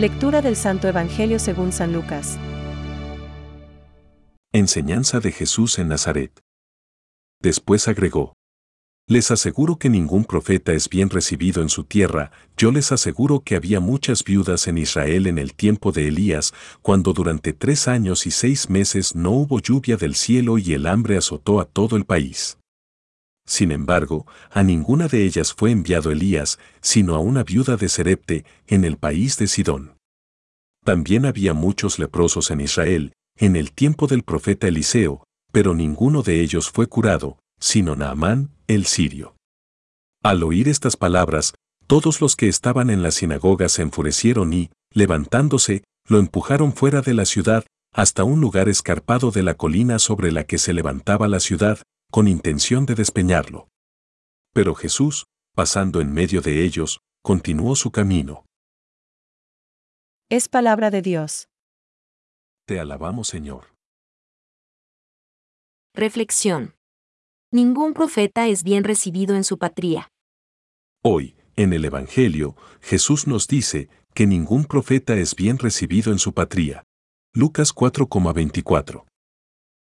Lectura del Santo Evangelio según San Lucas. Enseñanza de Jesús en Nazaret. Después agregó. Les aseguro que ningún profeta es bien recibido en su tierra, yo les aseguro que había muchas viudas en Israel en el tiempo de Elías, cuando durante tres años y seis meses no hubo lluvia del cielo y el hambre azotó a todo el país. Sin embargo, a ninguna de ellas fue enviado Elías, sino a una viuda de Serepte, en el país de Sidón. También había muchos leprosos en Israel, en el tiempo del profeta Eliseo, pero ninguno de ellos fue curado, sino Naamán, el sirio. Al oír estas palabras, todos los que estaban en la sinagoga se enfurecieron y, levantándose, lo empujaron fuera de la ciudad, hasta un lugar escarpado de la colina sobre la que se levantaba la ciudad, con intención de despeñarlo. Pero Jesús, pasando en medio de ellos, continuó su camino. Es palabra de Dios. Te alabamos, Señor. Reflexión. Ningún profeta es bien recibido en su patria. Hoy, en el Evangelio, Jesús nos dice que ningún profeta es bien recibido en su patria. Lucas 4,24.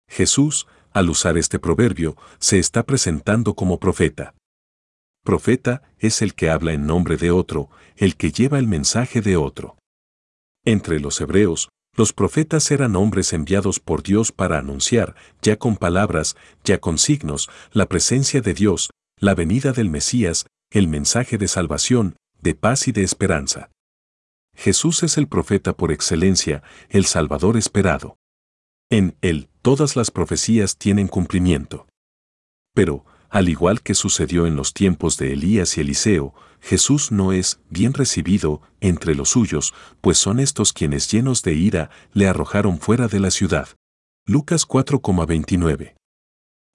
Jesús, al usar este proverbio, se está presentando como profeta. Profeta es el que habla en nombre de otro, el que lleva el mensaje de otro. Entre los hebreos, los profetas eran hombres enviados por Dios para anunciar, ya con palabras, ya con signos, la presencia de Dios, la venida del Mesías, el mensaje de salvación, de paz y de esperanza. Jesús es el profeta por excelencia, el Salvador esperado. En Él, todas las profecías tienen cumplimiento. Pero, al igual que sucedió en los tiempos de Elías y Eliseo, Jesús no es bien recibido entre los suyos, pues son estos quienes llenos de ira le arrojaron fuera de la ciudad. Lucas 4,29.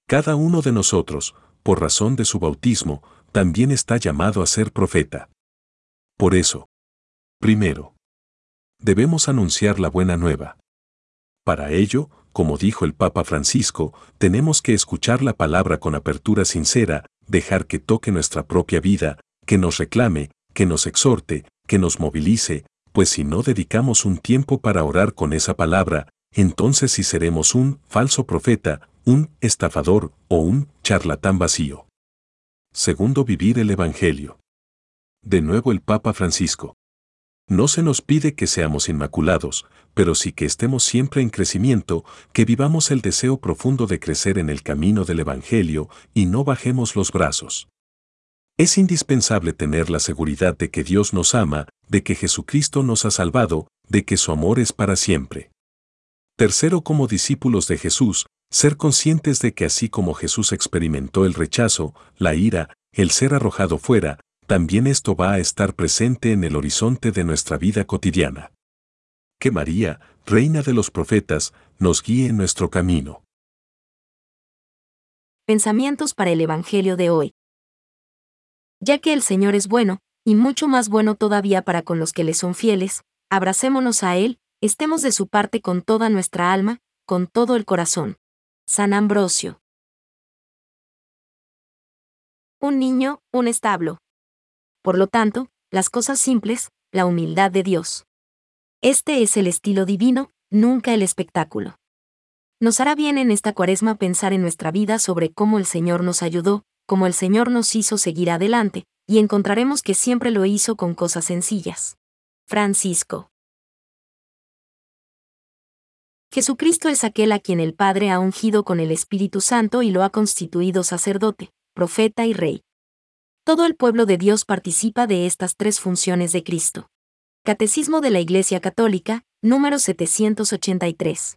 Cada uno de nosotros, por razón de su bautismo, también está llamado a ser profeta. Por eso, primero, debemos anunciar la buena nueva. Para ello, como dijo el Papa Francisco, tenemos que escuchar la palabra con apertura sincera, dejar que toque nuestra propia vida, que nos reclame, que nos exhorte, que nos movilice, pues si no dedicamos un tiempo para orar con esa palabra, entonces sí seremos un falso profeta, un estafador o un charlatán vacío. Segundo, vivir el Evangelio. De nuevo el Papa Francisco. No se nos pide que seamos inmaculados, pero sí que estemos siempre en crecimiento, que vivamos el deseo profundo de crecer en el camino del Evangelio y no bajemos los brazos. Es indispensable tener la seguridad de que Dios nos ama, de que Jesucristo nos ha salvado, de que su amor es para siempre. Tercero, como discípulos de Jesús, ser conscientes de que así como Jesús experimentó el rechazo, la ira, el ser arrojado fuera, también esto va a estar presente en el horizonte de nuestra vida cotidiana. Que María, Reina de los Profetas, nos guíe en nuestro camino. Pensamientos para el Evangelio de hoy. Ya que el Señor es bueno, y mucho más bueno todavía para con los que le son fieles, abracémonos a Él, estemos de su parte con toda nuestra alma, con todo el corazón. San Ambrosio. Un niño, un establo. Por lo tanto, las cosas simples, la humildad de Dios. Este es el estilo divino, nunca el espectáculo. Nos hará bien en esta cuaresma pensar en nuestra vida sobre cómo el Señor nos ayudó, cómo el Señor nos hizo seguir adelante, y encontraremos que siempre lo hizo con cosas sencillas. Francisco. Jesucristo es aquel a quien el Padre ha ungido con el Espíritu Santo y lo ha constituido sacerdote, profeta y rey. Todo el pueblo de Dios participa de estas tres funciones de Cristo. Catecismo de la Iglesia Católica, número 783.